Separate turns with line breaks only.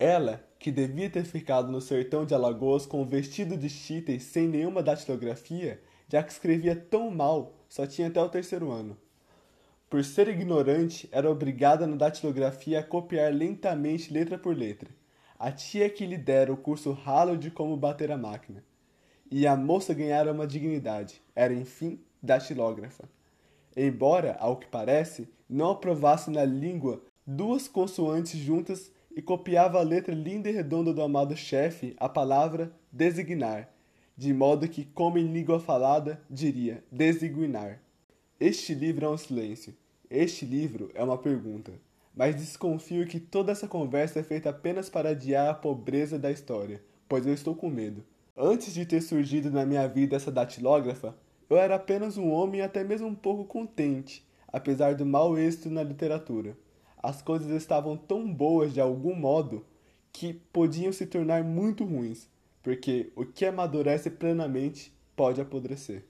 Ela, que devia ter ficado no sertão de Alagoas com um vestido de chita e sem nenhuma datilografia, já que escrevia tão mal, só tinha até o terceiro ano. Por ser ignorante, era obrigada na datilografia a copiar lentamente letra por letra. A tia que lhe dera o curso ralo de como bater a máquina. E a moça ganhara uma dignidade. Era, enfim, datilógrafa. Embora, ao que parece, não aprovasse na língua duas consoantes juntas e copiava a letra linda e redonda do amado chefe, a palavra designar, de modo que, como em língua falada, diria designar. Este livro é um silêncio. Este livro é uma pergunta. Mas desconfio que toda essa conversa é feita apenas para adiar a pobreza da história, pois eu estou com medo. Antes de ter surgido na minha vida essa datilógrafa, eu era apenas um homem até mesmo um pouco contente, apesar do mau êxito na literatura. As coisas estavam tão boas de algum modo que podiam se tornar muito ruins, porque o que amadurece plenamente pode apodrecer.